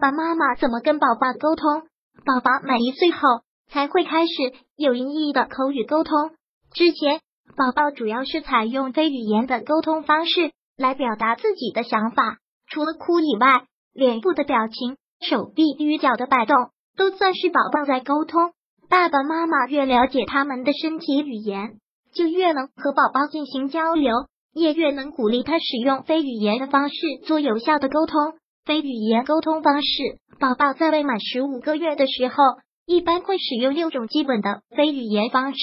爸爸妈妈怎么跟宝宝沟通，宝宝满一岁后才会开始有意义的口语沟通。之前，宝宝主要是采用非语言的沟通方式来表达自己的想法，除了哭以外，脸部的表情、手臂与脚的摆动都算是宝宝在沟通。爸爸妈妈越了解他们的身体语言，就越能和宝宝进行交流，也越能鼓励他使用非语言的方式做有效的沟通。非语言沟通方式，宝宝在未满十五个月的时候，一般会使用六种基本的非语言方式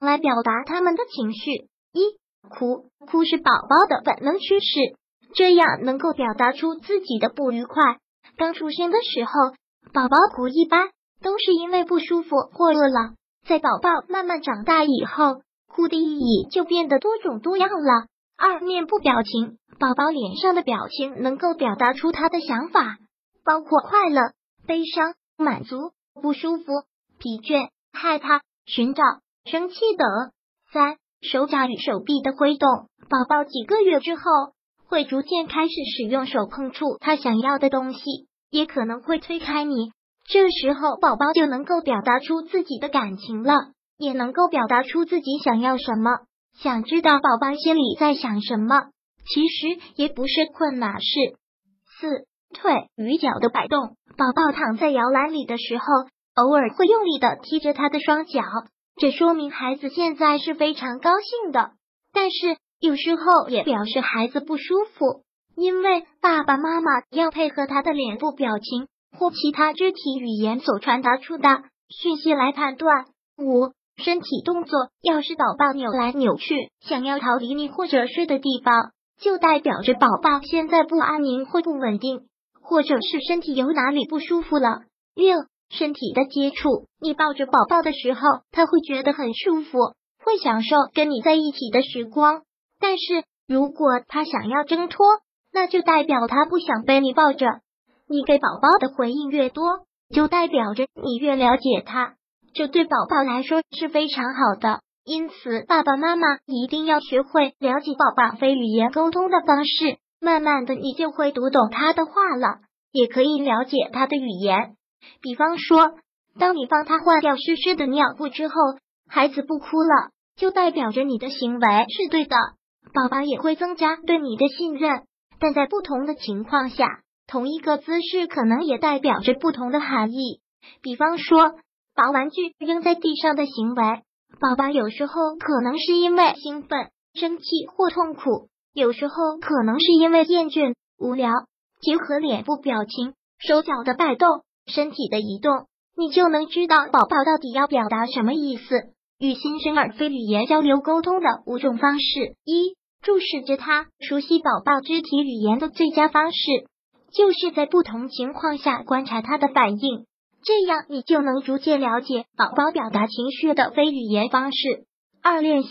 来表达他们的情绪。一、哭，哭是宝宝的本能趋势，这样能够表达出自己的不愉快。刚出生的时候，宝宝哭一般。都是因为不舒服或饿了。在宝宝慢慢长大以后，哭的意义就变得多种多样了。二、面部表情，宝宝脸上的表情能够表达出他的想法，包括快乐、悲伤、满足、不舒服、疲倦、害怕、寻找、生气等。三、手掌与手臂的挥动，宝宝几个月之后会逐渐开始使用手碰触他想要的东西，也可能会推开你。这时候，宝宝就能够表达出自己的感情了，也能够表达出自己想要什么。想知道宝宝心里在想什么，其实也不是困难事。四腿与脚的摆动，宝宝躺在摇篮里的时候，偶尔会用力的踢着他的双脚，这说明孩子现在是非常高兴的。但是有时候也表示孩子不舒服，因为爸爸妈妈要配合他的脸部表情。或其他肢体语言所传达出的讯息来判断。五、身体动作，要是宝宝扭来扭去，想要逃离你或者睡的地方，就代表着宝宝现在不安宁或不稳定，或者是身体有哪里不舒服了。六、身体的接触，你抱着宝宝的时候，他会觉得很舒服，会享受跟你在一起的时光。但是如果他想要挣脱，那就代表他不想被你抱着。你给宝宝的回应越多，就代表着你越了解他，这对宝宝来说是非常好的。因此，爸爸妈妈一定要学会了解宝宝非语言沟通的方式，慢慢的你就会读懂他的话了，也可以了解他的语言。比方说，当你帮他换掉湿湿的尿布之后，孩子不哭了，就代表着你的行为是对的，宝宝也会增加对你的信任。但在不同的情况下。同一个姿势可能也代表着不同的含义。比方说，把玩具扔在地上的行为，宝宝有时候可能是因为兴奋、生气或痛苦，有时候可能是因为厌倦、无聊。结合脸部表情、手脚的摆动、身体的移动，你就能知道宝宝到底要表达什么意思。与新生儿非语言交流沟通的五种方式：一、注视着他，熟悉宝宝肢体语言的最佳方式。就是在不同情况下观察他的反应，这样你就能逐渐了解宝宝表达情绪的非语言方式。二、练习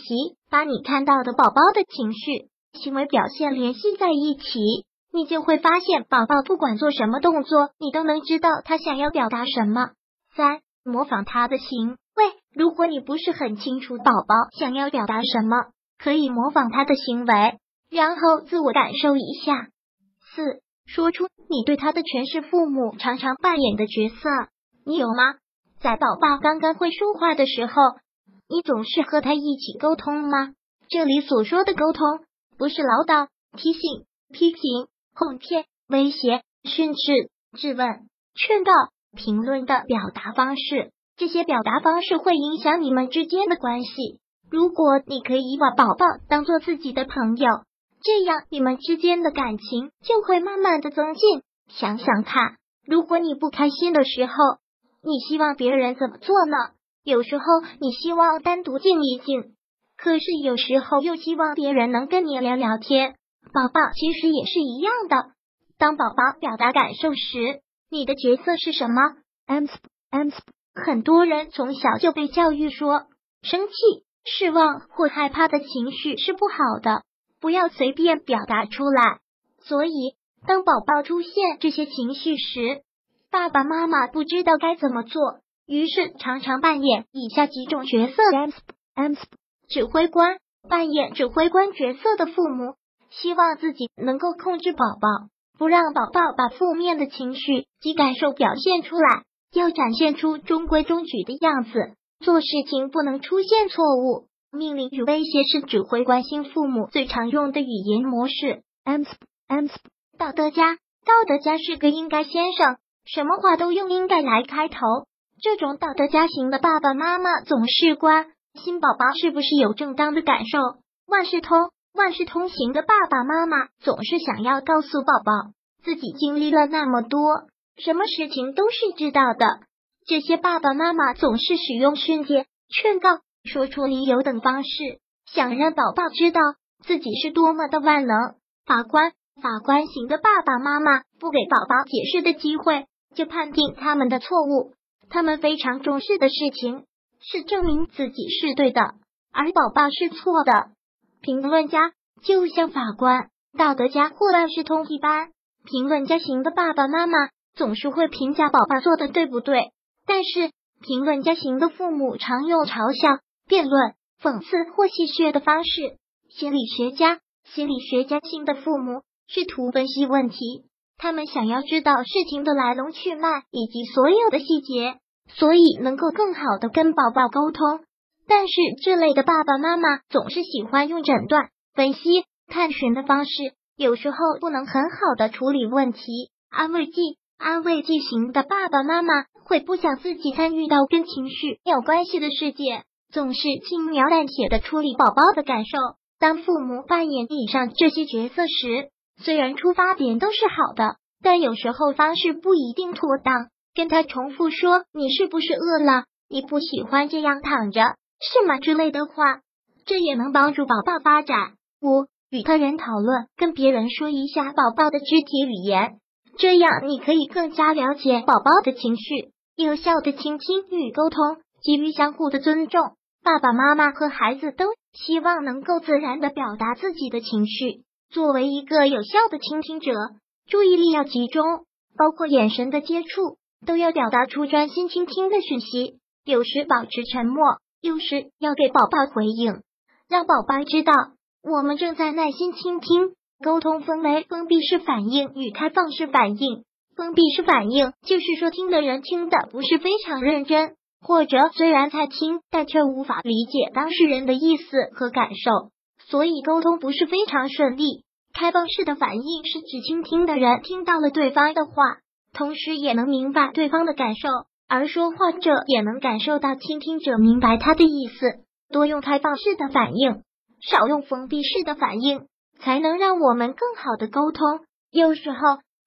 把你看到的宝宝的情绪、行为表现联系在一起，你就会发现宝宝不管做什么动作，你都能知道他想要表达什么。三、模仿他的行为，如果你不是很清楚宝宝想要表达什么，可以模仿他的行为，然后自我感受一下。四。说出你对他的诠释父母常常扮演的角色，你有吗？在宝宝刚刚会说话的时候，你总是和他一起沟通吗？这里所说的沟通，不是唠叨、提醒、批评、哄骗、威胁、训斥、质问、劝告、评论的表达方式。这些表达方式会影响你们之间的关系。如果你可以把宝宝当做自己的朋友。这样，你们之间的感情就会慢慢的增进。想想看，如果你不开心的时候，你希望别人怎么做呢？有时候你希望单独静一静，可是有时候又希望别人能跟你聊聊天。宝宝其实也是一样的。当宝宝表达感受时，你的角色是什么？M M，很多人从小就被教育说，生气、失望或害怕的情绪是不好的。不要随便表达出来。所以，当宝宝出现这些情绪时，爸爸妈妈不知道该怎么做，于是常常扮演以下几种角色 ms 指挥官，扮演指挥官角色的父母，希望自己能够控制宝宝，不让宝宝把负面的情绪及感受表现出来，要展现出中规中矩的样子。做事情不能出现错误，命令与威胁是指挥关心父母最常用的语言模式。M M 道德家，道德家是个应该先生，什么话都用应该来开头。这种道德家型的爸爸妈妈总是关心宝宝是不是有正当的感受。万事通万事通行的爸爸妈妈总是想要告诉宝宝自己经历了那么多，什么事情都是知道的。这些爸爸妈妈总是使用训诫、劝告、说出理由等方式，想让宝宝知道自己是多么的万能。法官、法官型的爸爸妈妈不给宝宝解释的机会，就判定他们的错误。他们非常重视的事情是证明自己是对的，而宝宝是错的。评论家就像法官、道德家或万事通一般，评论家型的爸爸妈妈总是会评价宝宝做的对不对。但是，评论家型的父母常用嘲笑、辩论、讽刺或戏谑的方式。心理学家、心理学家型的父母试图分析问题，他们想要知道事情的来龙去脉以及所有的细节，所以能够更好的跟宝宝沟通。但是，这类的爸爸妈妈总是喜欢用诊断、分析、探寻的方式，有时候不能很好的处理问题。安慰剂。安慰剂型的爸爸妈妈会不想自己参与到跟情绪有关系的世界，总是轻描淡写的处理宝宝的感受。当父母扮演以上这些角色时，虽然出发点都是好的，但有时候方式不一定妥当。跟他重复说“你是不是饿了？你不喜欢这样躺着是吗？”之类的话，这也能帮助宝宝发展。五、与他人讨论，跟别人说一下宝宝的肢体语言。这样，你可以更加了解宝宝的情绪，有效的倾听与沟通，给予相互的尊重。爸爸妈妈和孩子都希望能够自然的表达自己的情绪。作为一个有效的倾听者，注意力要集中，包括眼神的接触，都要表达出专心倾听的讯息。有时保持沉默，有时要给宝宝回应，让宝宝知道我们正在耐心倾听。沟通分为封闭式反应与开放式反应。封闭式反应就是说，听的人听的不是非常认真，或者虽然在听，但却无法理解当事人的意思和感受，所以沟通不是非常顺利。开放式的反应是指倾听的人听到了对方的话，同时也能明白对方的感受，而说话者也能感受到倾听者明白他的意思。多用开放式的反应，少用封闭式的反应。才能让我们更好的沟通。有时候，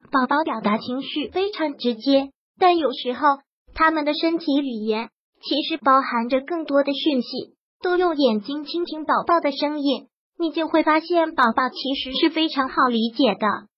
宝宝表达情绪非常直接，但有时候他们的身体语言其实包含着更多的讯息。多用眼睛倾听宝宝的声音，你就会发现宝宝其实是非常好理解的。